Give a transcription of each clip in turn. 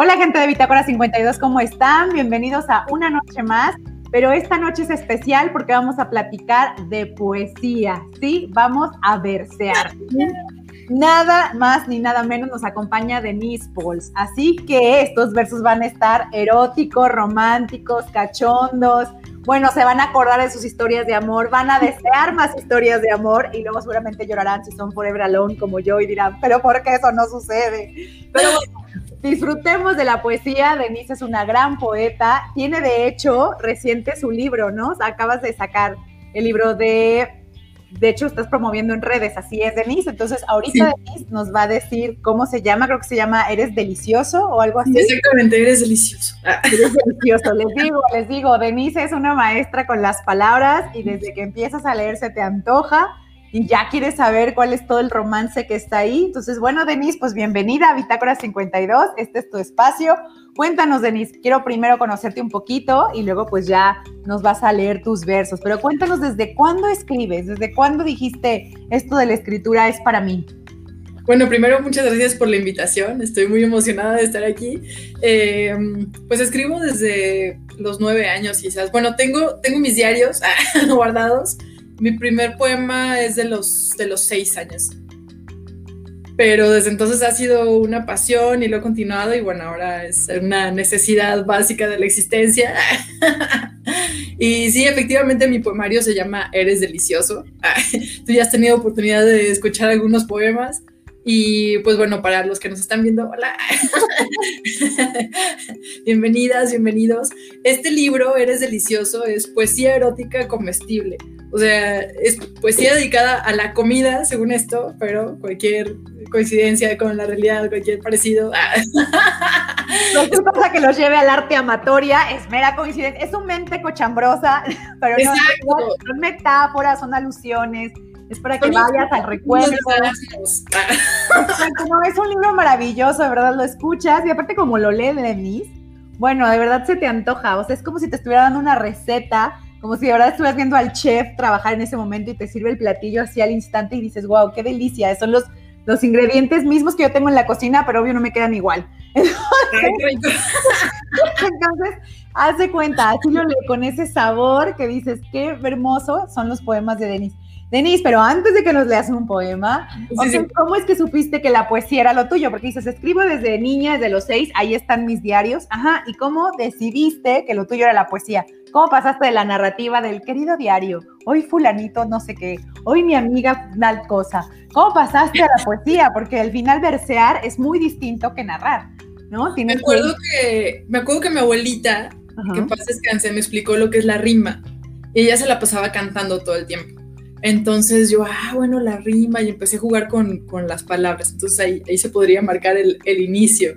Hola gente de Bitácora 52, ¿cómo están? Bienvenidos a una noche más, pero esta noche es especial porque vamos a platicar de poesía, ¿sí? Vamos a versear. Nada más ni nada menos nos acompaña Denise Pauls, así que estos versos van a estar eróticos, románticos, cachondos, bueno, se van a acordar de sus historias de amor, van a desear más historias de amor y luego seguramente llorarán si son forever alone como yo y dirán, pero ¿por qué eso no sucede? Pero bueno, disfrutemos de la poesía. Denise es una gran poeta. Tiene de hecho reciente su libro, ¿no? Acabas de sacar el libro de de hecho estás promoviendo en redes, así es, Denise. Entonces, ahorita Denise nos va a decir cómo se llama, creo que se llama Eres Delicioso o algo así. Exactamente, Eres Delicioso. Ah. Eres Delicioso, les digo, les digo, Denise es una maestra con las palabras y desde que empiezas a leer se te antoja y ya quieres saber cuál es todo el romance que está ahí. Entonces, bueno, Denise, pues bienvenida a Bitácora 52, este es tu espacio. Cuéntanos, Denise, quiero primero conocerte un poquito y luego pues ya nos vas a leer tus versos, pero cuéntanos desde cuándo escribes, desde cuándo dijiste esto de la escritura es para mí. Bueno, primero muchas gracias por la invitación, estoy muy emocionada de estar aquí. Eh, pues escribo desde los nueve años quizás. Bueno, tengo, tengo mis diarios guardados mi primer poema es de los, de los seis años. Pero desde entonces ha sido una pasión y lo he continuado y bueno, ahora es una necesidad básica de la existencia. y sí, efectivamente mi poemario se llama Eres delicioso. Tú ya has tenido oportunidad de escuchar algunos poemas. Y pues bueno, para los que nos están viendo, hola. Bienvenidas, bienvenidos. Este libro, Eres Delicioso, es poesía erótica comestible. O sea, es poesía dedicada a la comida, según esto, pero cualquier coincidencia con la realidad, cualquier parecido. No es pasa que los lleve al arte amatoria, es mera coincidencia, es un mente cochambrosa, pero no, son metáforas, son alusiones, es para que vayas al recuerdo. no, es un libro maravilloso, de verdad, lo escuchas y aparte como lo lee Denise, bueno, de verdad se te antoja, o sea, es como si te estuviera dando una receta como si de verdad estuvieras viendo al chef trabajar en ese momento y te sirve el platillo así al instante y dices, wow, qué delicia, son los, los ingredientes mismos que yo tengo en la cocina, pero obvio no me quedan igual. Entonces, haz de cuenta, así lo leo con ese sabor que dices, qué hermoso son los poemas de Denis. Denise, pero antes de que nos leas un poema, ¿cómo es que supiste que la poesía era lo tuyo? Porque dices, escribo desde niña, desde los seis, ahí están mis diarios. Ajá, ¿y cómo decidiste que lo tuyo era la poesía? ¿Cómo pasaste de la narrativa del querido diario? Hoy fulanito no sé qué, hoy mi amiga tal cosa. ¿Cómo pasaste a la poesía? Porque al final versear es muy distinto que narrar, ¿no? me acuerdo que... me acuerdo que mi abuelita, que paz descanse, me explicó lo que es la rima. Y ella se la pasaba cantando todo el tiempo. Entonces yo, ah, bueno, la rima y empecé a jugar con, las palabras. Entonces ahí, ahí se podría marcar el, inicio.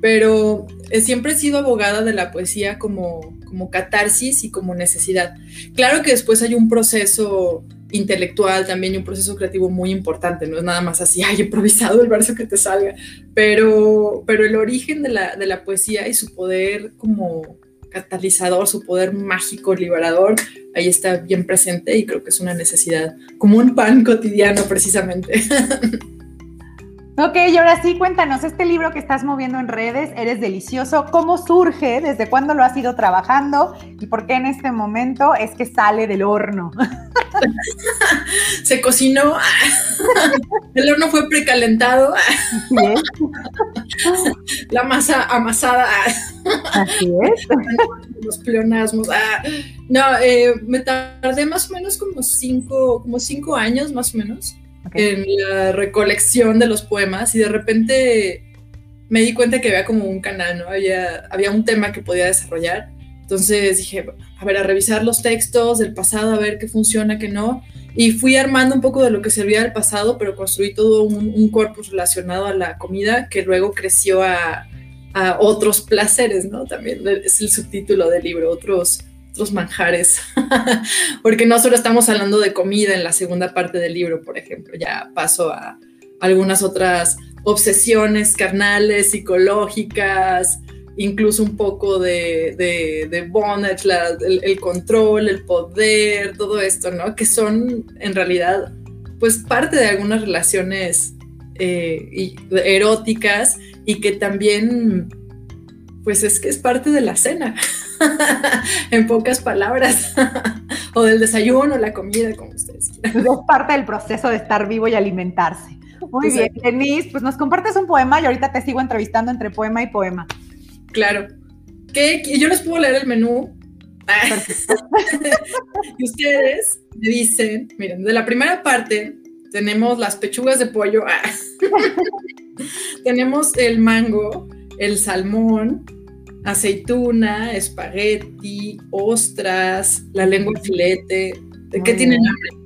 Pero eh, siempre he sido abogada de la poesía como, como catarsis y como necesidad. Claro que después hay un proceso intelectual también y un proceso creativo muy importante, no es nada más así, ay, improvisado el verso que te salga, pero, pero el origen de la, de la poesía y su poder como catalizador, su poder mágico, liberador, ahí está bien presente y creo que es una necesidad, como un pan cotidiano precisamente. Ok, y ahora sí, cuéntanos, este libro que estás moviendo en redes, Eres Delicioso, ¿cómo surge? ¿Desde cuándo lo has ido trabajando? ¿Y por qué en este momento es que sale del horno? Se cocinó, el horno fue precalentado, la masa amasada. Así es. Los pleonasmos. No, eh, me tardé más o menos como cinco, como cinco años, más o menos en la recolección de los poemas y de repente me di cuenta que había como un canal, ¿no? Había, había un tema que podía desarrollar. Entonces dije, a ver, a revisar los textos del pasado, a ver qué funciona, qué no. Y fui armando un poco de lo que servía del pasado, pero construí todo un, corpus relacionado a la comida que luego creció a, a otros placeres, ¿no? También es el subtítulo del libro, otros manjares, porque no solo estamos hablando de comida en la segunda parte del libro, por ejemplo, ya paso a algunas otras obsesiones carnales, psicológicas, incluso un poco de, de, el, control, el poder, todo esto, ¿no? Que son en realidad, pues, parte de algunas relaciones eh, eróticas y que también Pues es que es parte de la cena, en pocas palabras, o del desayuno, la comida, como ustedes quieran. Es parte del proceso de estar vivo y alimentarse. Muy bien, Denise, pues nos compartes un poema y ahorita te sigo entrevistando entre poema y poema. Claro. ¿Qué? Yo les puedo leer el menú. y ustedes me dicen, miren, de la primera parte tenemos las pechugas de pollo, tenemos el mango, el salmón, aceituna, espagueti, ostras, la lengua filete. ¿De qué tienen hambre?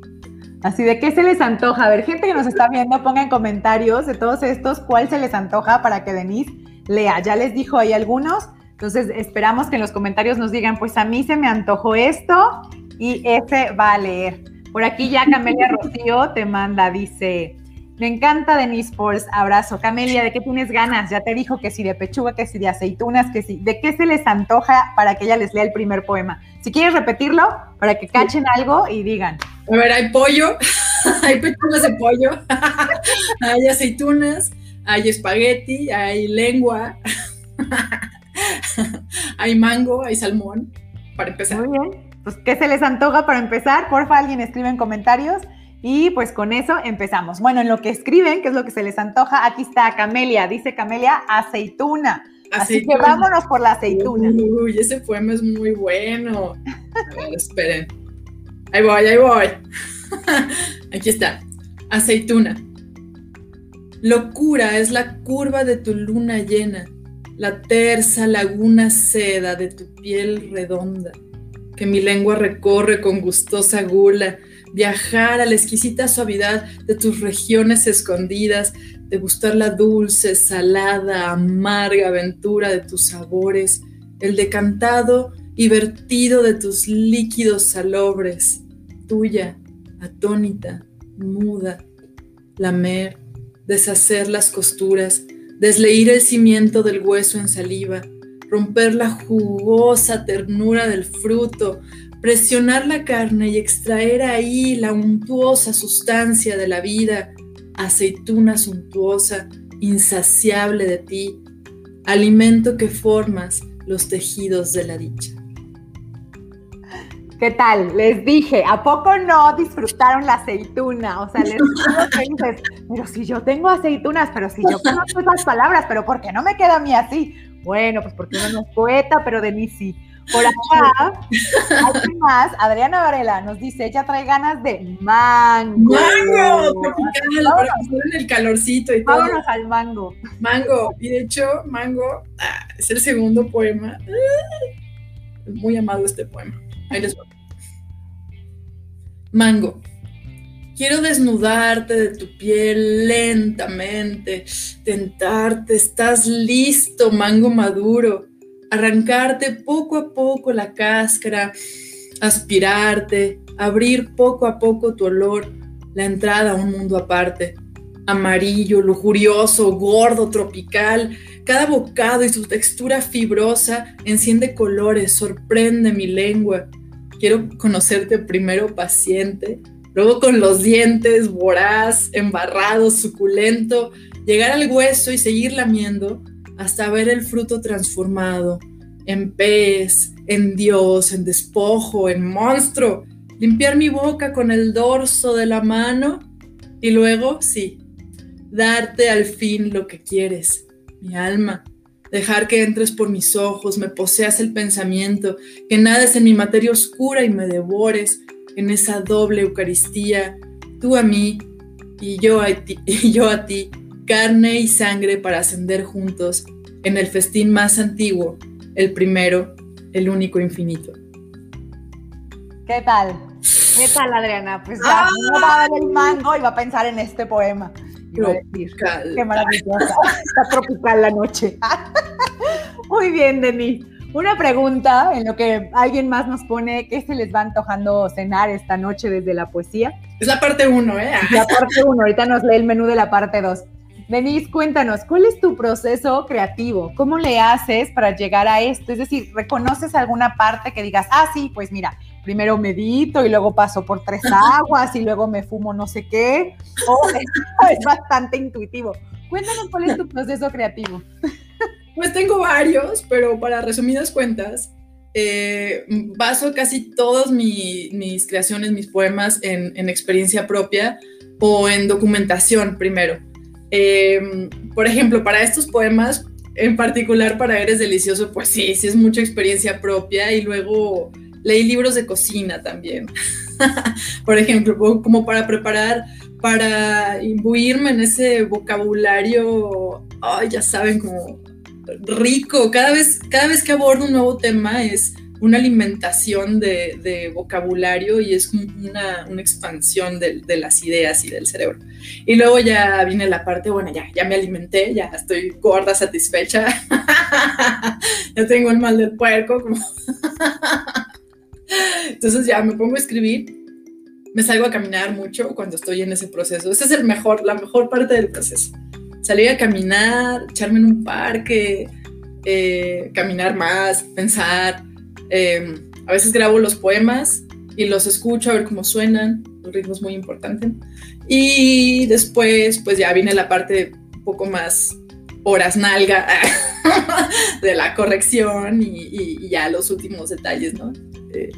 Así, ¿de qué se les antoja? A ver, gente que nos está viendo, ponga en comentarios de todos estos cuál se les antoja para que Denise lea. Ya les dijo ahí algunos, entonces esperamos que en los comentarios nos digan, pues a mí se me antojó esto y ese va a leer. Por aquí ya Camelia Rocío te manda, dice, me encanta Denise Pauls, abrazo. Camelia, ¿de qué tienes ganas? Ya te dijo que si de pechuga, que si de aceitunas, que si. ¿De qué se les antoja para que ella les lea el primer poema? Si quieres repetirlo, para que cachen algo y digan. A ver, hay pollo, hay pechugas de pollo, hay aceitunas, hay espagueti, hay lengua, hay mango, hay salmón, para empezar. Muy bien. Pues, ¿qué se les antoja para empezar? Porfa, alguien escribe en comentarios. Y pues con eso empezamos. Bueno, en lo que escriben, que es lo que se les antoja, aquí está Camelia. Dice Camelia, aceituna. Así que vámonos por la aceituna. Uy, ese poema es muy bueno. A ver, esperen. Ahí voy, ahí voy. Aquí está. Aceituna. Locura es la curva de tu luna llena, la tersa laguna seda de tu piel redonda, que mi lengua recorre con gustosa gula viajar a la exquisita suavidad de tus regiones escondidas, de gustar la dulce, salada, amarga aventura de tus sabores, el decantado y vertido de tus líquidos salobres, tuya, atónita, muda, lamer, deshacer las costuras, desleír el cimiento del hueso en saliva, romper la jugosa ternura del fruto, presionar la carne y extraer ahí la untuosa sustancia de la vida, aceituna suntuosa, insaciable de ti, alimento que formas los tejidos de la dicha. ¿Qué tal? Les dije, ¿a poco no disfrutaron la aceituna? O sea, les dices, pero si yo tengo aceitunas, pero si yo conozco esas palabras, pero ¿por qué no me queda a mí así? Bueno, pues porque uno no es poeta, pero de mí sí. Por acá, más, Adriana Varela nos dice, ella trae ganas de mango. Mango, tropical, para en el calorcito y todo. Vámonos al mango. Mango, y de hecho, mango ah, es el segundo poema. Ah, muy amado este poema. Ahí les voy. Mango. Quiero desnudarte de tu piel lentamente, tentarte, estás listo, mango maduro arrancarte poco a poco la cáscara, aspirarte, abrir poco a poco tu olor, la entrada a un mundo aparte, amarillo, lujurioso, gordo, tropical. Cada bocado y su textura fibrosa enciende colores, sorprende mi lengua. Quiero conocerte primero paciente, luego con los dientes voraz, embarrado, suculento, llegar al hueso y seguir lamiendo hasta ver el fruto transformado en pez, en Dios, en despojo, en monstruo, limpiar mi boca con el dorso de la mano y luego, sí, darte al fin lo que quieres, mi alma, dejar que entres por mis ojos, me poseas el pensamiento, que nades en mi materia oscura y me devores en esa doble Eucaristía, tú a mí y yo a ti, y yo a ti carne y sangre para ascender juntos en el festín más antiguo, el primero, el único infinito. ¿Qué tal? ¿Qué tal, Adriana? Pues ya no va a ver el mango y va a pensar en este poema. Qué maravillosa. Está tropical la noche. Muy bien, Denis. Una pregunta en lo que alguien más nos pone, ¿qué se les va antojando cenar esta noche desde la poesía? Es la parte uno, ¿eh? La parte uno, ahorita nos lee el menú de la parte dos. Denise, cuéntanos, ¿cuál es tu proceso creativo? ¿Cómo le haces para llegar a esto? Es decir, ¿reconoces alguna parte que digas, ah, sí, pues mira, primero medito y luego paso por tres aguas y luego me fumo no sé qué? O es, bastante intuitivo. Cuéntanos cuál es tu proceso creativo. Pues tengo varios, pero para resumidas cuentas, eh, baso casi todas mis creaciones, mis poemas en, experiencia propia o en documentación primero. Eh, por ejemplo, para estos poemas, en particular para Eres Delicioso, pues sí, sí es mucha experiencia propia y luego leí libros de cocina también. por ejemplo, como para preparar, para imbuirme en ese vocabulario, ay, ya saben, como rico. Cada vez, cada vez que abordo un nuevo tema es una alimentación de, vocabulario y es una, expansión de, las ideas y del cerebro. Y luego ya viene la parte, bueno, ya, ya me alimenté, ya estoy gorda, satisfecha, ya tengo el mal del puerco. Entonces ya me pongo a escribir, me salgo a caminar mucho cuando estoy en ese proceso. Esa es el mejor, la mejor parte del proceso salir a caminar, echarme en un parque, eh, caminar más, pensar. Em, a veces grabo los poemas y los escucho a ver cómo suenan, el ritmo es muy importante. Y después, pues ya viene la parte un poco más horas nalga de la corrección y, ya los últimos detalles, ¿no? Eh,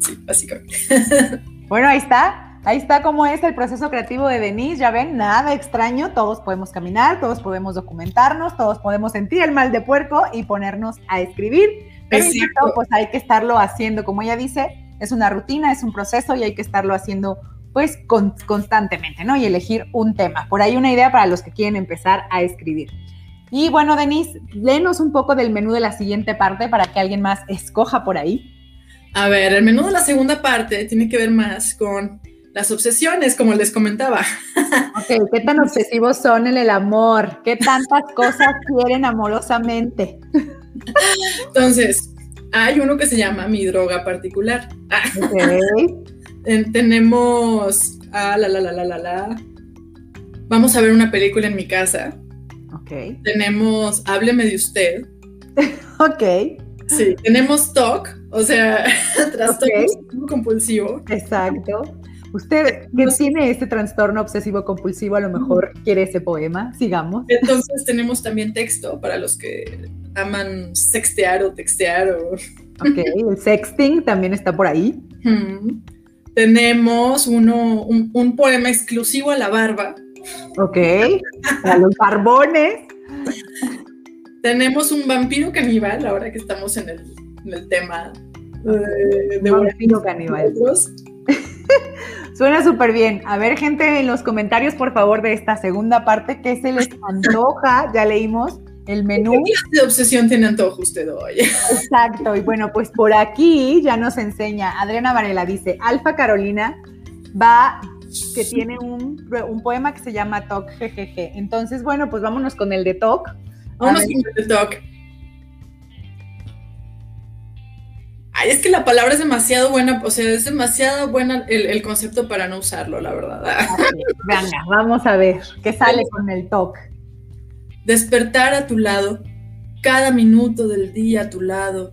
sí, básicamente. Bueno, ahí está. Ahí está cómo es el proceso creativo de Denise, ya ven, nada extraño, todos podemos caminar, todos podemos documentarnos, todos podemos sentir el mal de puerco y ponernos a escribir, pero pues hay que estarlo haciendo, como ella dice, es una rutina, es un proceso y hay que estarlo haciendo pues constantemente, ¿no? Y elegir un tema. Por ahí una idea para los que quieren empezar a escribir. Y bueno, Denise, léenos un poco del menú de la siguiente parte para que alguien más escoja por ahí. A ver, el menú de la segunda parte tiene que ver más con las obsesiones, como les comentaba. Ok, ¿qué tan obsesivos son en el amor? ¿Qué tantas cosas quieren amorosamente? Entonces, hay uno que se llama Mi droga particular. Tenemos. Ah, la, la, la, la, la, la. Vamos a ver una película en mi casa. Ok. Tenemos Hábleme de usted. ok. Sí, tenemos TOC, o sea, trastorno compulsivo. Exacto. Usted que tiene este trastorno obsesivo compulsivo, a lo mejor quiere ese poema. Sigamos. Entonces tenemos también texto para los que aman sextear o textear. O... Ok, el sexting también está por ahí. Tenemos uno, un, poema exclusivo a la barba. Ok, a los barbones. Tenemos un vampiro caníbal, ahora que estamos en el, tema de, de vampiro caníbal. Suena súper bien. A ver, gente, en los comentarios, por favor, de esta segunda parte, ¿qué se les antoja? Ya leímos el menú. ¿Qué clase de obsesión tiene antojo usted hoy? Exacto. Y bueno, pues por aquí ya nos enseña, Adriana Varela dice, Alfa Carolina va, que tiene un, poema que se llama Talk, jejeje. Entonces, bueno, pues vámonos con el de Talk. Vámonos con el de Talk. es que la palabra es demasiado buena, o sea, es demasiado buena el, concepto para no usarlo, la verdad. Venga, vamos a ver qué sale con el talk. Despertar a tu lado, cada minuto del día a tu lado,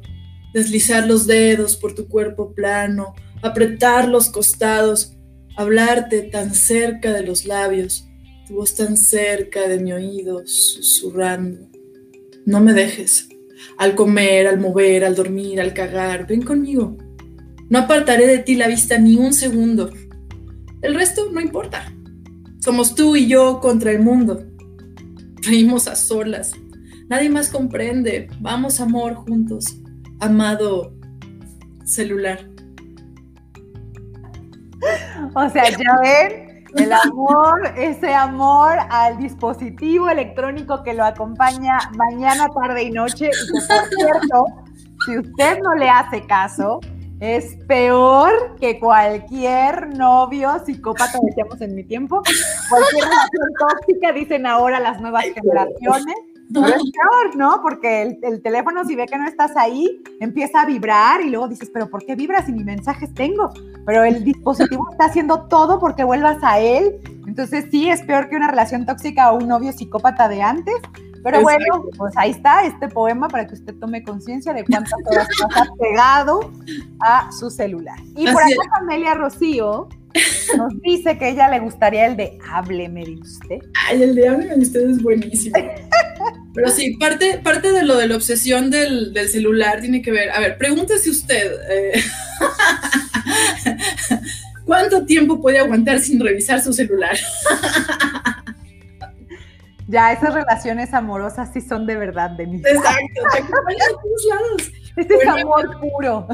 deslizar los dedos por tu cuerpo plano, apretar los costados, hablarte tan cerca de los labios, tu voz tan cerca de mi oído, susurrando. No me dejes al comer, al mover, al dormir, al cagar. Ven conmigo. No apartaré de ti la vista ni un segundo. El resto no importa. Somos tú y yo contra el mundo. Reímos a solas. Nadie más comprende. Vamos, amor, juntos. Amado celular. O sea, ya ven, el amor, ese amor al dispositivo electrónico que lo acompaña mañana, tarde y noche. Y por cierto, si usted no le hace caso, es peor que cualquier novio psicópata, decíamos en mi tiempo, cualquier relación tóxica, dicen ahora las nuevas generaciones. Pero es peor, ¿no? Porque el, teléfono, si ve que no estás ahí, empieza a vibrar y luego dices, pero ¿por qué vibra si ni mensajes tengo? Pero el dispositivo está haciendo todo porque vuelvas a él. Entonces sí, es peor que una relación tóxica o un novio psicópata de antes. Pero bueno, pues ahí está este poema para que usted tome conciencia de cuántas horas ha pegado a su celular. Y por acá Amelia Rocío nos dice que a ella le gustaría el de Hábleme de usted. Ay, el de Hábleme de usted es buenísimo. Pero sí, parte, parte de lo de la obsesión del, celular tiene que ver. A ver, pregúntese usted. Eh, ¿Cuánto tiempo puede aguantar sin revisar su celular? Ya, esas relaciones amorosas sí son de verdad de mí. Exacto, te acompañan a todos lados. Este es amor puro.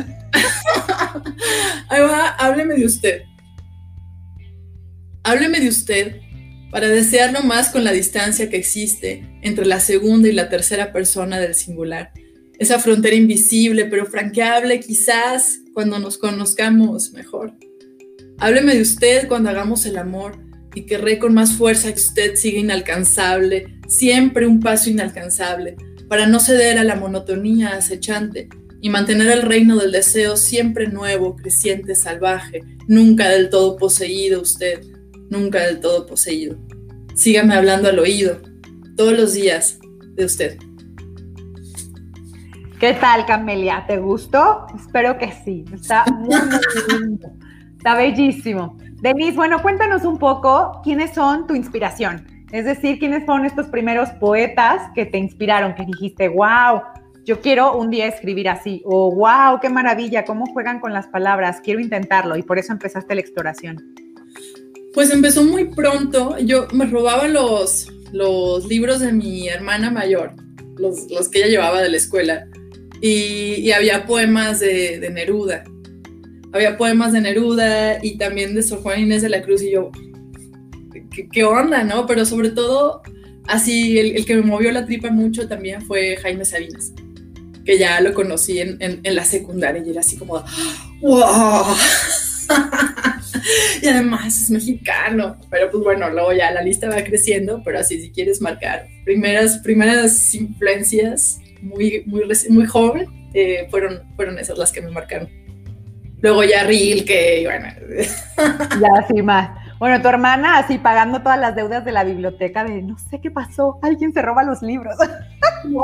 Ahí va, hábleme de usted. Hábleme de usted para desearlo más con la distancia que existe entre la segunda y la tercera persona del singular. Esa frontera invisible pero franqueable quizás cuando nos conozcamos mejor. Hábleme de usted cuando hagamos el amor y querré con más fuerza que usted siga inalcanzable, siempre un paso inalcanzable, para no ceder a la monotonía acechante y mantener el reino del deseo siempre nuevo, creciente, salvaje, nunca del todo poseído usted, nunca del todo poseído. Sígame hablando al oído, todos los días, de usted. ¿Qué tal, Camelia? ¿Te gustó? Espero que sí. Está muy, muy lindo. Está bellísimo. Denise, bueno, cuéntanos un poco quiénes son tu inspiración. Es decir, quiénes fueron estos primeros poetas que te inspiraron, que dijiste, wow, yo quiero un día escribir así, o wow, qué maravilla, cómo juegan con las palabras, quiero intentarlo, y por eso empezaste la exploración. Pues empezó muy pronto, yo me robaba los, los libros de mi hermana mayor, los, los que ella llevaba de la escuela, y, había poemas de, de Neruda había poemas de Neruda y también de Sor Juan Inés de la Cruz y yo, ¿qué, onda, no? Pero sobre todo, así, el, que me movió la tripa mucho también fue Jaime Sabinas, que ya lo conocí en, la secundaria y era así como, ¡wow! y además es mexicano, pero pues bueno, luego ya la lista va creciendo, pero así si quieres marcar primeras, primeras influencias muy, muy, muy joven, eh, fueron, fueron esas las que me marcaron. Luego ya Rilke, y bueno. Ya, así más. Bueno, tu hermana así pagando todas las deudas de la biblioteca de no sé qué pasó, alguien se roba los libros. No,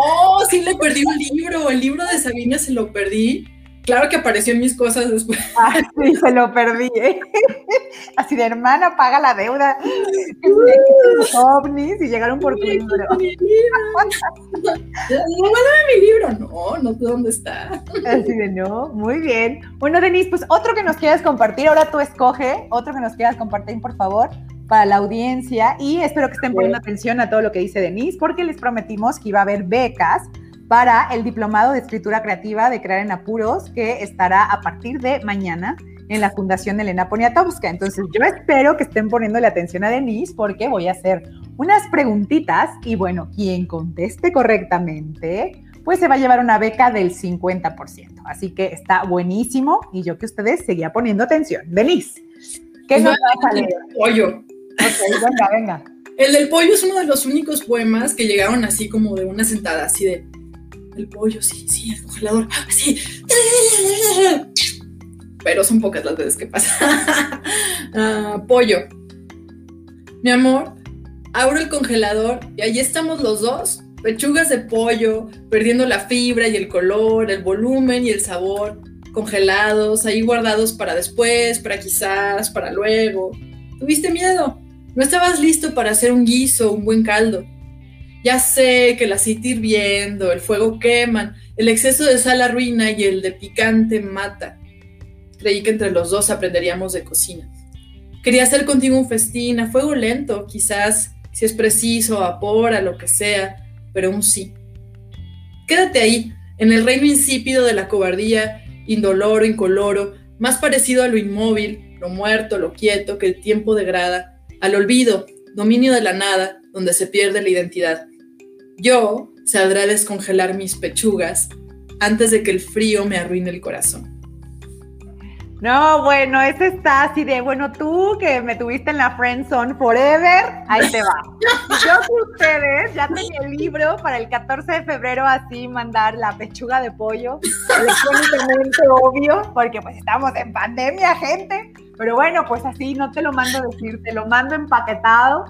sí le perdí un libro, el libro de Sabina se lo perdí Claro que apareció en mis cosas después. Ah, sí, se lo perdí. ¿eh? Así de hermana, paga la deuda. Los ovnis y llegaron por tu libro. Mi libro. No, no sé dónde está. Así de no, muy bien. Bueno, Denise, pues otro que nos quieras compartir, ahora tú escoge, otro que nos quieras compartir, por favor, para la audiencia. Y espero que estén poniendo atención a todo lo que dice Denise, porque les prometimos que iba a haber becas para el Diplomado de Escritura Creativa de Crear en Apuros, que estará a partir de mañana en la Fundación Elena Poniatowska. Entonces, yo espero que estén poniéndole atención a Denise porque voy a hacer unas preguntitas y bueno, quien conteste correctamente, pues se va a llevar una beca del 50%. Así que está buenísimo y yo que ustedes seguía poniendo atención. Denise, ¿qué nos va a salir? Pollo. Ok, venga, venga. El del pollo es uno de los únicos poemas que llegaron así como de una sentada, así de el pollo, sí, sí, el congelador, sí. Pero son pocas las veces que pasa. Ah, pollo. Mi amor, abro el congelador y ahí estamos los dos. Pechugas de pollo, perdiendo la fibra y el color, el volumen y el sabor, congelados, ahí guardados para después, para quizás, para luego. ¿Tuviste miedo? No estabas listo para hacer un guiso, un buen caldo. Ya sé que el aceite hirviendo, el fuego queman, el exceso de sal arruina y el de picante mata. Creí que entre los dos aprenderíamos de cocina. Quería hacer contigo un festín a fuego lento, quizás, si es preciso, a vapor, a lo que sea, pero un sí. Quédate ahí, en el reino insípido de la cobardía, indoloro, incoloro, más parecido a lo inmóvil, lo muerto, lo quieto, que el tiempo degrada, al olvido, dominio de la nada, donde se pierde la identidad. Yo saldré a descongelar mis pechugas antes de que el frío me arruine el corazón. No, bueno, ese está así de, bueno, tú que me tuviste en la Friend Zone Forever, ahí te va. Yo que ustedes ya tenía el libro para el 14 de febrero así mandar la pechuga de pollo, electrónicamente obvio, porque pues estamos en pandemia, gente. Pero bueno, pues así no te lo mando decir, te lo mando empaquetado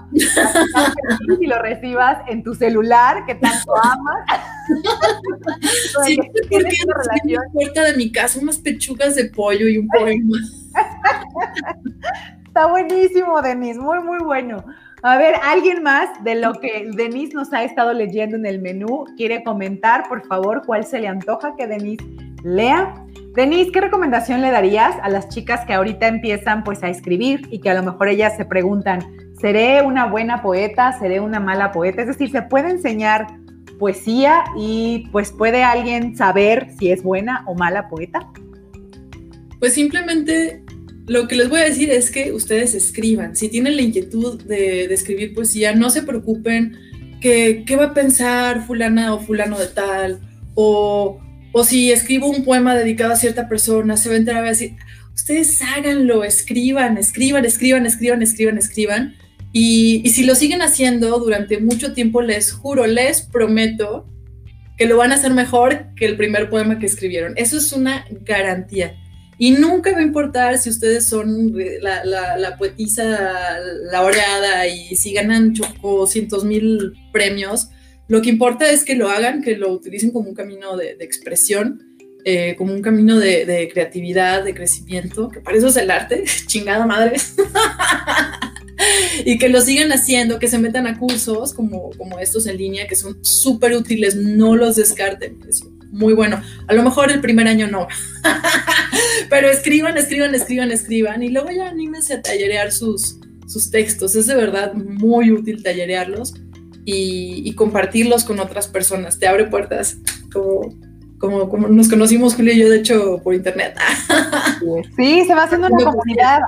y lo recibas en tu celular que tanto amas. sí, porque en la puerta de mi casa unas pechugas de pollo y un poema. Está buenísimo, Denise, muy, muy bueno. A ver, ¿alguien más de lo que Denise nos ha estado leyendo en el menú quiere comentar, por favor, cuál se le antoja que Denise lea? Denise, ¿qué recomendación le darías a las chicas que ahorita empiezan pues a escribir y que a lo mejor ellas se preguntan, ¿seré una buena poeta? ¿Seré una mala poeta? Es decir, ¿se puede enseñar poesía y pues puede alguien saber si es buena o mala poeta? Pues simplemente lo que les voy a decir es que ustedes escriban. Si tienen la inquietud de, escribir poesía, no se preocupen que qué va a pensar fulana o fulano de tal, o, o si escribo un poema dedicado a cierta persona, se va a enterar a decir, ustedes háganlo, escriban, escriban, escriban, escriban, escriban, escriban. Y, y si lo siguen haciendo durante mucho tiempo, les juro, les prometo que lo van a hacer mejor que el primer poema que escribieron. Eso es una garantía. Y nunca va a importar si ustedes son la, la, poetisa laureada y si ganan cientos mil premios. Lo que importa es que lo hagan, que lo utilicen como un camino de, expresión, eh, como un camino de, creatividad, de crecimiento, que para eso es el arte, chingada madre. y que lo sigan haciendo, que se metan a cursos como, como estos en línea, que son súper útiles, no los descarten muy bueno. A lo mejor el primer año no, pero escriban, escriban, escriban, escriban y luego ya anímense a tallerear sus, sus textos. Es de verdad muy útil tallerearlos y, compartirlos con otras personas. Te abre puertas como, como, como nos conocimos Julio y yo, de hecho, por internet. sí, se va haciendo una comunidad.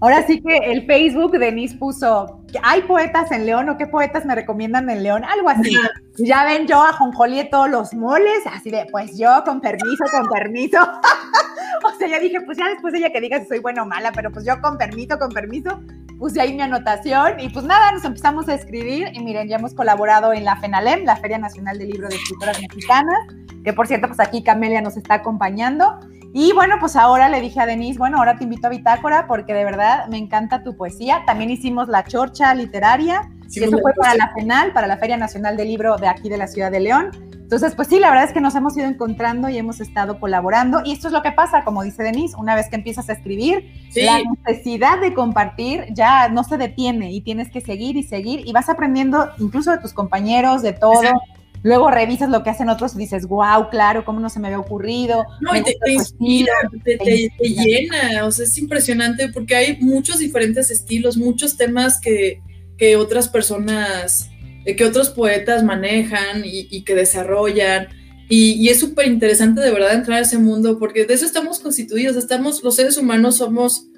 Ahora sí que el Facebook, Denise puso, ¿hay poetas en León o qué poetas me recomiendan en León? Algo así. ya ven yo a Jonjoli todos los moles, así de, pues yo con permiso, con permiso. o sea, ya dije, pues ya después ella que diga si soy buena o mala, pero pues yo con permiso, con permiso, puse ahí mi anotación y pues nada, nos empezamos a escribir y miren, ya hemos colaborado en la FENALEM, la Feria Nacional del Libro de Escritoras Mexicanas, que por cierto, pues aquí Camelia nos está acompañando. Y bueno, pues ahora le dije a Denise, bueno, ahora te invito a Bitácora porque de verdad me encanta tu poesía. También hicimos la chorcha literaria, y eso fue para la FENAL, para la Feria Nacional del Libro de aquí de la Ciudad de León. Entonces, pues sí, la verdad es que nos hemos ido encontrando y hemos estado colaborando. Y esto es lo que pasa, como dice Denise, una vez que empiezas a escribir, la necesidad de compartir ya no se detiene y tienes que seguir y seguir y vas aprendiendo incluso de tus compañeros, de todo. Luego revisas lo que hacen otros y dices, wow, claro, cómo no se me había ocurrido. No, y te, inspira, te, llena, o sea, es impresionante porque hay muchos diferentes estilos, muchos temas que, que otras personas, eh, que otros poetas manejan y, que desarrollan. Y, es súper interesante de verdad entrar a ese mundo porque de eso estamos constituidos, estamos, los seres humanos somos,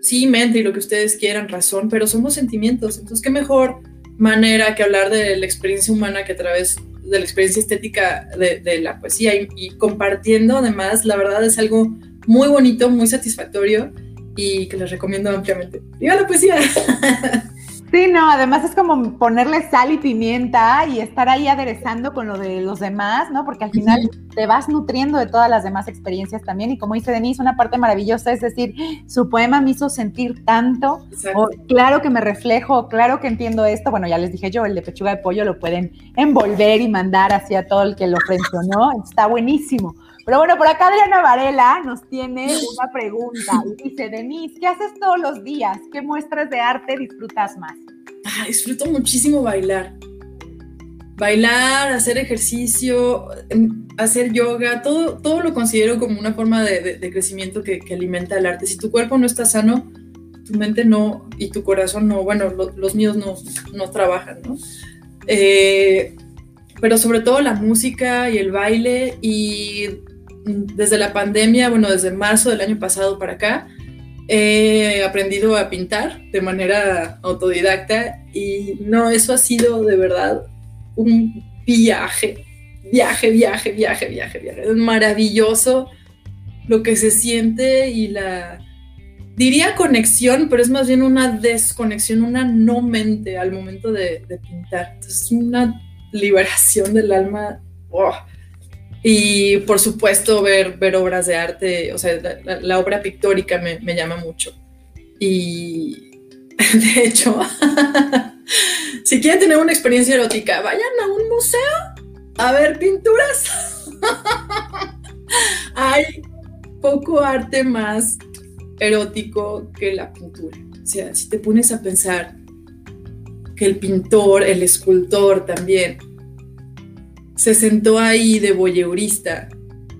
sí, mente y lo que ustedes quieran, razón, pero somos sentimientos. Entonces, qué mejor manera que hablar de la experiencia humana que a través de la experiencia estética de, la poesía y, compartiendo además, la verdad es algo muy bonito, muy satisfactorio y que les recomiendo ampliamente. ¡Viva la poesía! Sí, no, además es como ponerle sal y pimienta y estar ahí aderezando con lo de los demás, ¿no? Porque al final te vas nutriendo de todas las demás experiencias también. Y como dice Denise, una parte maravillosa es decir, su poema me hizo sentir tanto, o claro que me reflejo, claro que entiendo esto. Bueno, ya les dije yo, el de pechuga de pollo lo pueden envolver y mandar hacia todo el que lo ¿no? Está buenísimo. Pero bueno, por acá Adriana Varela nos tiene una pregunta dice, Denise, ¿qué haces todos los días? ¿Qué muestras de arte disfrutas más? Ah, disfruto muchísimo bailar. Bailar, hacer ejercicio, em, hacer yoga, todo, todo lo considero como una forma de, crecimiento que, alimenta el arte. Si tu cuerpo no está sano, tu mente no y tu corazón no, bueno, los míos no, no trabajan, ¿no? Eh, pero sobre todo la música y el baile y desde la pandemia, bueno, desde marzo del año pasado para acá, he aprendido a pintar de manera autodidacta y no, eso ha sido de verdad un viaje, viaje, viaje, viaje, viaje, viaje. Es maravilloso lo que se siente y la, diría conexión, pero es más bien una desconexión, una no mente al momento de, pintar. Es una liberación del alma. Oh, y por supuesto ver, ver obras de arte, o sea, la, obra pictórica me, me, llama mucho. Y de hecho, si quieren tener una experiencia erótica, vayan a un museo a ver pinturas. Hay poco arte más erótico que la pintura. O sea, si te pones a pensar que el pintor, el escultor también, se sentó ahí de voyeurista,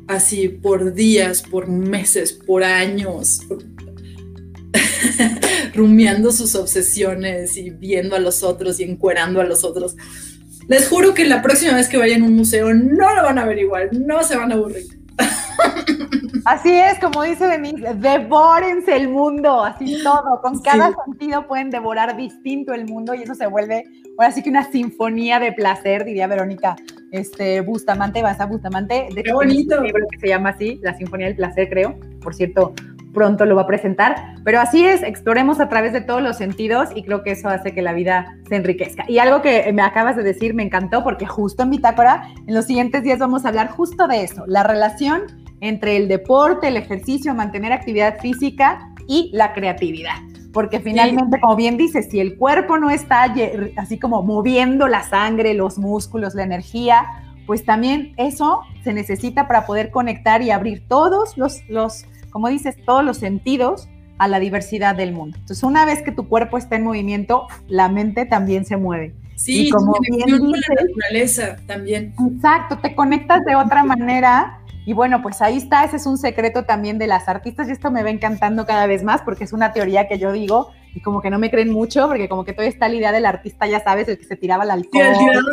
así por días, por meses, por años, rumiando sus obsesiones y viendo a los otros y encuerando a los otros. Les juro que la próxima vez que vayan a un museo no lo van a ver igual, no se van a aburrir. Así es, como dice Denise, devórense el mundo, así todo, con cada sentido pueden devorar distinto el mundo y eso se vuelve ahora sí que una sinfonía de placer, diría Verónica este, Bustamante, vas a Bustamante. De Qué bonito. Un libro que se llama así, La Sinfonía del Placer, creo. Por cierto, pronto lo va a presentar. Pero así es, exploremos a través de todos los sentidos y creo que eso hace que la vida se enriquezca. Y algo que me acabas de decir me encantó porque justo en Bitácora, en los siguientes días vamos a hablar justo de eso, la relación entre el deporte, el ejercicio, mantener actividad física y la creatividad. Porque finalmente, como bien dices, si el cuerpo no está así como moviendo la sangre, los músculos, la energía, pues también eso se necesita para poder conectar y abrir todos los, los, como dices, todos los sentidos a la diversidad del mundo. Entonces, una vez que tu cuerpo está en movimiento, la mente también se mueve. Sí, como bien con la naturaleza también. Exacto, te conectas de otra manera y bueno, pues ahí está, ese es un secreto también de las artistas y esto me va encantando cada vez más porque es una teoría que yo digo y como que no me creen mucho porque como que todavía está la idea del artista, ya sabes, el que se tiraba al alcohol,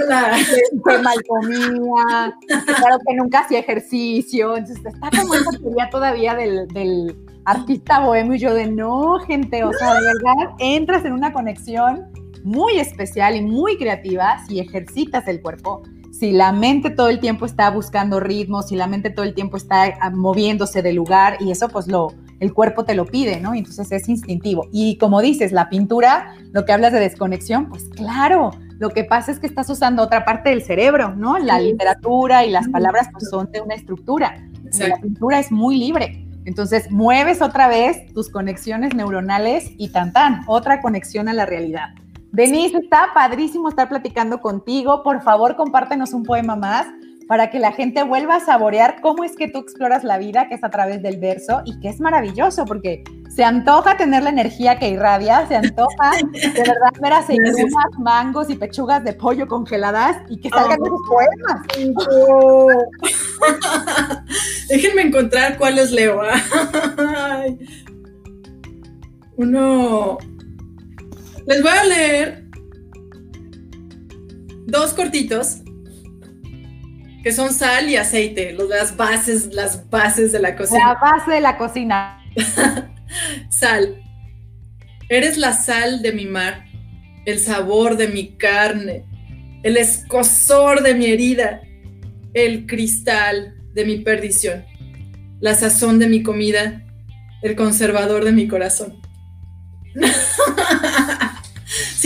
la... que mal comía, claro que nunca hacía ejercicio, entonces está como esa teoría todavía del, del artista bohemio y yo de no, gente, o sea, de verdad, entras en una conexión muy especial y muy creativa si ejercitas el cuerpo si la mente todo el tiempo está buscando ritmos, si la mente todo el tiempo está ah, moviéndose de lugar y eso pues lo, el cuerpo te lo pide, ¿no? Entonces es instintivo. Y como dices, la pintura, lo que hablas de desconexión, pues claro, lo que pasa es que estás usando otra parte del cerebro, ¿no? La literatura y las palabras pues, son de una estructura. La pintura es muy libre. Entonces mueves otra vez tus conexiones neuronales y tan tan, otra conexión a la realidad. Denise, está padrísimo estar platicando contigo. Por favor, compártenos un poema más para que la gente vuelva a saborear cómo es que tú exploras la vida, que es a través del verso y que es maravilloso, porque se antoja tener la energía que irradia, se antoja de verdad ver aceitunas, mangos y pechugas de pollo congeladas y que salgan esos poemas. Déjenme encontrar cuáles leo. Uno, les voy a leer dos cortitos que son sal y aceite, las bases, las bases de la cocina. La base de la cocina. sal. Eres la sal de mi mar, el sabor de mi carne, el escosor de mi herida, el cristal de mi perdición, la sazón de mi comida, el conservador de mi corazón.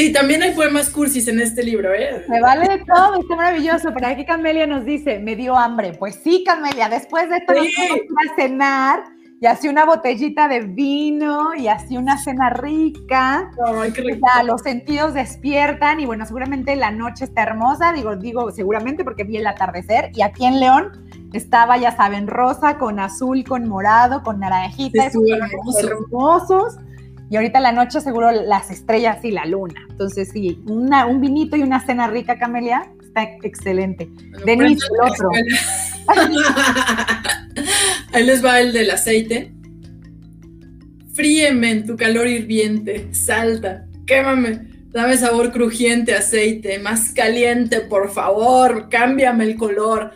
Sí, también hay poemas cursis en este libro, ¿eh? Me vale de todo, está maravilloso. Por aquí Camelia nos dice, me dio hambre. Pues sí, Camelia, después de todo, sí. a cenar y así una botellita de vino y así una cena rica. Ay, qué rico. los sentidos despiertan y bueno, seguramente la noche está hermosa, digo, digo seguramente porque vi el atardecer y aquí en León estaba, ya saben, rosa con azul, con morado, con naranjita, hermosos y ahorita la noche seguro las estrellas y la luna. Entonces, sí, una, un vinito y una cena rica, Camelia, está excelente. Denise, el otro. Ahí les va el del aceite. Fríeme en tu calor hirviente, salta, quémame, dame sabor crujiente, aceite, más caliente, por favor, cámbiame el color.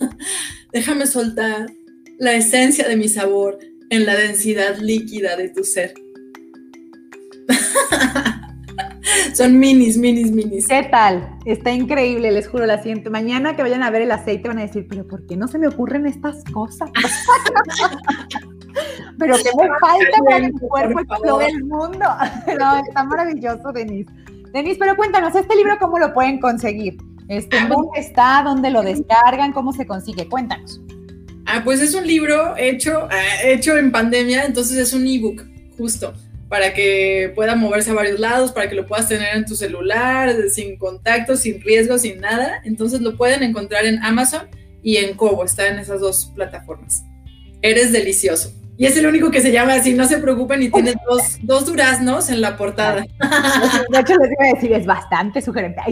Déjame soltar la esencia de mi sabor en la densidad líquida de tu ser. Son minis, minis, minis. ¿Qué tal? Está increíble, les juro, la siguiente mañana que vayan a ver el aceite van a decir, pero ¿por qué no se me ocurren estas cosas? pero que me falta para que mi cuerpo explore el mundo. no, está maravilloso, Denise. Denise, pero cuéntanos, ¿este libro cómo lo pueden conseguir? Este, ¿Dónde está? ¿Dónde lo descargan? ¿Cómo se consigue? Cuéntanos. Ah, pues es un libro hecho, ah, hecho en pandemia, entonces es un ebook, justo para que pueda moverse a varios lados, para que lo puedas tener en tu celular, sin contacto, sin riesgo, sin nada. Entonces lo pueden encontrar en Amazon y en Kobo, está en esas dos plataformas. Eres delicioso. Y es el único que se llama así, no se preocupen, y tiene dos, dos duraznos en la portada. De hecho, les iba a decir, es bastante sugerente.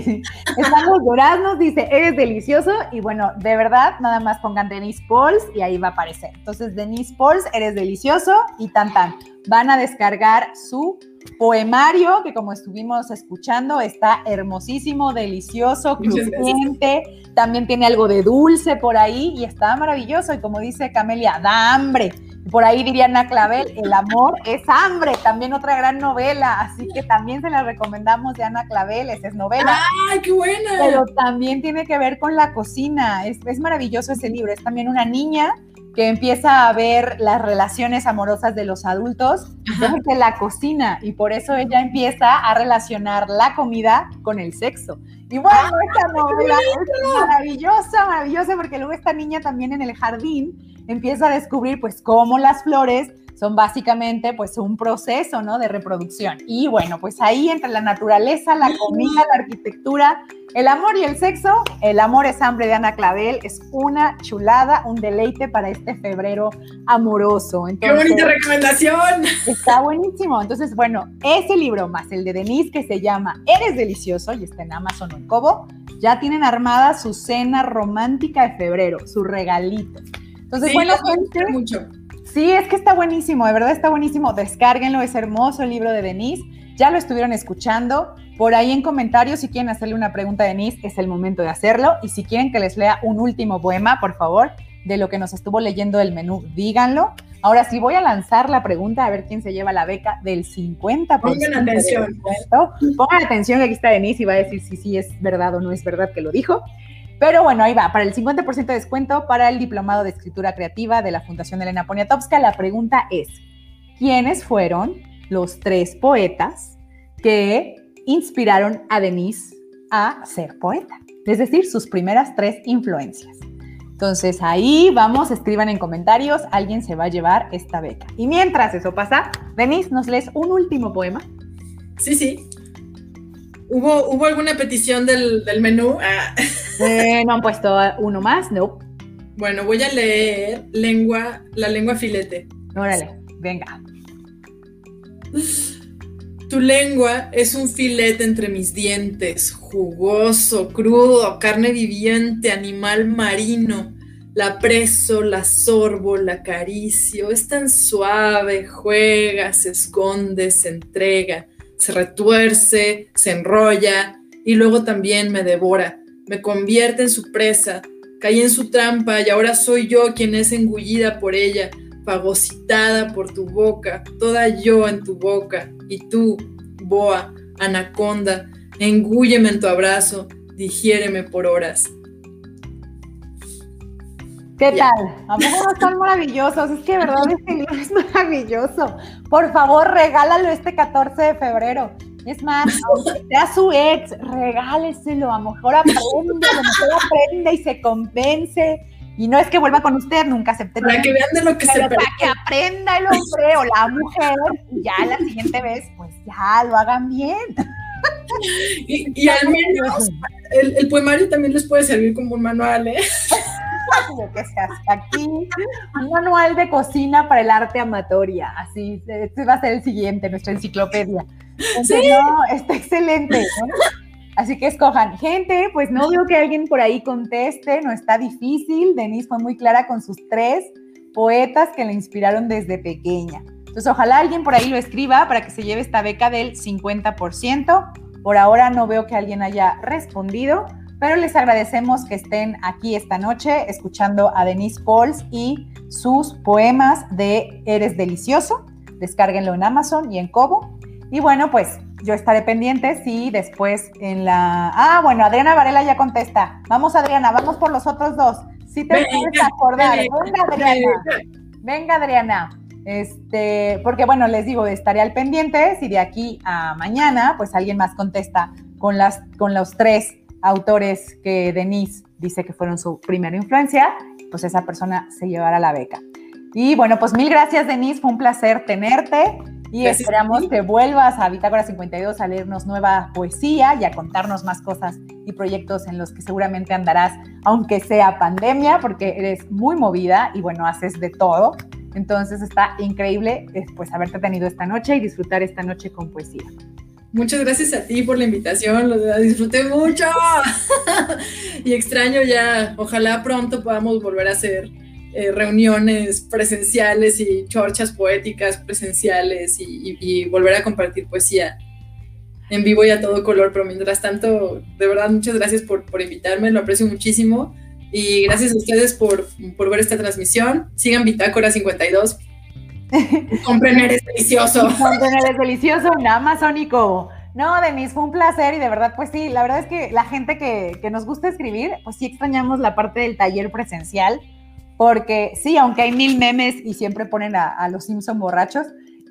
Están los duraznos, dice, eres delicioso, y bueno, de verdad, nada más pongan Denise Pauls y ahí va a aparecer. Entonces, Denise Pauls, eres delicioso, y tan tan. Van a descargar su poemario, que como estuvimos escuchando, está hermosísimo, delicioso, crujiente, también tiene algo de dulce por ahí y está maravilloso. Y como dice Camelia, da hambre. Por ahí diría Ana Clavel, El amor es hambre, también otra gran novela, así que también se la recomendamos de Ana Clavel, esa es novela. ¡Ay, qué buena! Pero también tiene que ver con la cocina, es, es maravilloso ese libro, es también una niña que empieza a ver las relaciones amorosas de los adultos desde la cocina y por eso ella empieza a relacionar la comida con el sexo. Y bueno, ah, esta novela es maravillosa, maravillosa, porque luego esta niña también en el jardín empieza a descubrir pues cómo las flores son básicamente pues un proceso, ¿no? De reproducción. Y bueno, pues ahí entre la naturaleza, la comida, la arquitectura, el amor y el sexo, el amor es hambre de Ana Clavel, es una chulada, un deleite para este febrero amoroso. ¡Qué bonita recomendación! Está buenísimo. Entonces, bueno, ese libro más el de Denise que se llama Eres Delicioso y está en Amazon o en Kobo, ya tienen armada su cena romántica de febrero, su regalito. Entonces, bueno, gente, mucho. Sí, es que está buenísimo, de verdad está buenísimo. Descárguenlo, es hermoso el libro de Denise. Ya lo estuvieron escuchando. Por ahí en comentarios, si quieren hacerle una pregunta a Denise, es el momento de hacerlo. Y si quieren que les lea un último poema, por favor, de lo que nos estuvo leyendo del menú, díganlo. Ahora sí, voy a lanzar la pregunta a ver quién se lleva la beca del 50%. Pongan atención. Pongan atención que aquí está Denise y va a decir si sí es verdad o no es verdad que lo dijo. Pero bueno, ahí va, para el 50% de descuento para el Diplomado de Escritura Creativa de la Fundación Elena Poniatowska, la pregunta es, ¿quiénes fueron los tres poetas que inspiraron a Denise a ser poeta? Es decir, sus primeras tres influencias. Entonces ahí vamos, escriban en comentarios, alguien se va a llevar esta beca. Y mientras eso pasa, Denise, ¿nos lees un último poema? Sí, sí. ¿Hubo, ¿hubo alguna petición del, menú? Ah. Eh, no han puesto uno más, no. Bueno, voy a leer lengua, la lengua filete. Órale, venga. Tu lengua es un filete entre mis dientes, jugoso, crudo, carne viviente, animal marino. La preso, la sorbo, la acaricio. Es tan suave, juega, se esconde, se entrega, se retuerce, se enrolla y luego también me devora me convierte en su presa, caí en su trampa y ahora soy yo quien es engullida por ella, fagocitada por tu boca, toda yo en tu boca, y tú, boa, anaconda, engúyeme en tu abrazo, digiéreme por horas. ¿Qué tal? A no están maravillosos. Es que de verdad este libro es maravilloso. Por favor, regálalo este 14 de febrero. Es más, aunque sea su ex, regáleselo, a lo mejor aprende, a lo mejor aprende y se convence. Y no es que vuelva con usted, nunca acepte. Para que vean de lo que se Para que aprenda el hombre o la mujer y ya la siguiente vez, pues ya lo hagan bien. Y, al menos el, el, poemario también les puede servir como un manual, ¿eh? que aquí un manual de cocina para el arte amatoria, así, este va a ser el siguiente, nuestra enciclopedia. No, está excelente, Así que escojan. Gente, pues no veo que alguien por ahí conteste, no está difícil. Denise fue muy clara con sus tres poetas que le inspiraron desde pequeña. Entonces, ojalá alguien por ahí lo escriba para que se lleve esta beca del 50%. Por ahora no veo que alguien haya respondido, pero les agradecemos que estén aquí esta noche escuchando a Denise Pauls y sus poemas de Eres Delicioso. Descárguenlo en Amazon y en Kobo. Y bueno, pues yo estaré pendiente si después en la... Ah, bueno, Adriana Varela ya contesta. Vamos, Adriana, vamos por los otros dos. Si te puedes acordar. Venga, Adriana. Venga, Adriana. Este, porque bueno, les digo, estaré al pendiente si de aquí a mañana, pues alguien más contesta con, las, con los tres autores que Denise dice que fueron su primera influencia, pues esa persona se llevará la beca. Y bueno, pues mil gracias Denise, fue un placer tenerte y esperamos que vuelvas a Bitácora 52 a leernos nueva poesía y a contarnos más cosas y proyectos en los que seguramente andarás, aunque sea pandemia, porque eres muy movida y bueno, haces de todo. Entonces está increíble pues haberte tenido esta noche y disfrutar esta noche con poesía. Muchas gracias a ti por la invitación, lo disfruté mucho y extraño ya, ojalá pronto podamos volver a hacer eh, reuniones presenciales y chorchas poéticas presenciales y, volver a compartir poesía en vivo y a todo color, pero mientras tanto, de verdad, muchas gracias por, por invitarme, lo aprecio muchísimo y gracias a ustedes por, por ver esta transmisión. Sigan Bitácora 52 Compren Eres Delicioso. Compren Eres Delicioso en Amazónico. No, Denise, fue un placer y de verdad, pues sí, la verdad es que la gente que, que, nos gusta escribir, pues sí extrañamos la parte del taller presencial, porque sí, aunque hay mil memes y siempre ponen a, a los Simpson borrachos,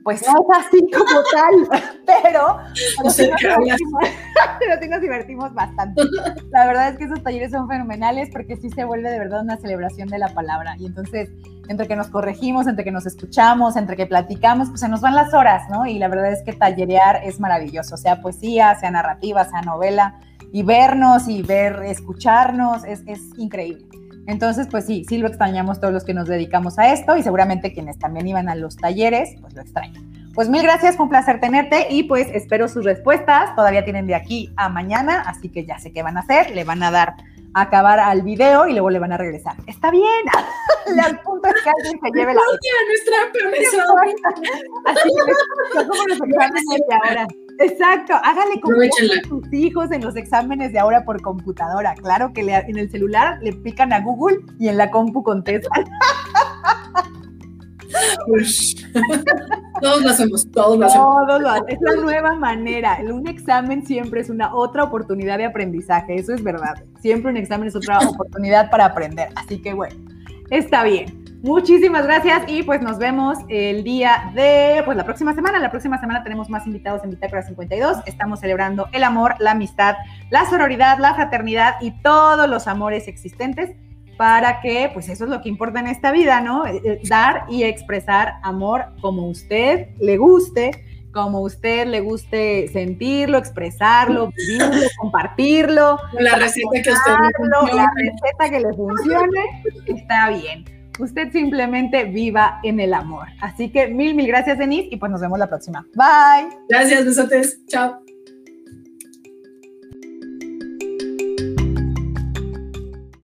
pues no es así como tal, pero, pero, sí nos divertimos, bastante. La verdad es que esos talleres son fenomenales porque sí se vuelve de verdad una celebración de la palabra. Y entonces, entre que nos corregimos, entre que nos escuchamos, entre que platicamos, pues se nos van las horas, ¿no? Y la verdad es que tallerear es maravilloso, sea poesía, sea narrativa, sea novela, y vernos y ver, escucharnos, es, es increíble. Entonces, pues sí, sí lo extrañamos todos los que nos dedicamos a esto y seguramente quienes también iban a los talleres, pues lo extrañan. Pues mil gracias, fue un placer tenerte y pues espero sus respuestas. Todavía tienen de aquí a mañana, así que ya sé qué van a hacer. Le van a dar a acabar al video y luego le van a regresar. Está bien. El punto es que alguien se lleve la. nuestra Así que los exámenes de ahora. Exacto, hágale como sus hijos en los exámenes de ahora por computadora. Claro que en el celular le pican a Google y en la compu contestan. todos lo hacemos, todos lo hacemos. Todos lo hacemos. Es la nueva manera. Un examen siempre es una otra oportunidad de aprendizaje, eso es verdad. Siempre un examen es otra oportunidad para aprender. Así que bueno, está bien. Muchísimas gracias y pues nos vemos el día de, pues la próxima semana. La próxima semana tenemos más invitados en Bitácora 52. Estamos celebrando el amor, la amistad, la sororidad, la fraternidad y todos los amores existentes para que, pues eso es lo que importa en esta vida, ¿no? Eh, eh, dar y expresar amor como usted le guste, como usted le guste sentirlo, expresarlo, vivirlo, compartirlo. La receta que usted le La receta que le funcione, está bien. Usted simplemente viva en el amor. Así que mil, mil gracias, Denise, y pues nos vemos la próxima. Bye. Gracias, besotes. Chao.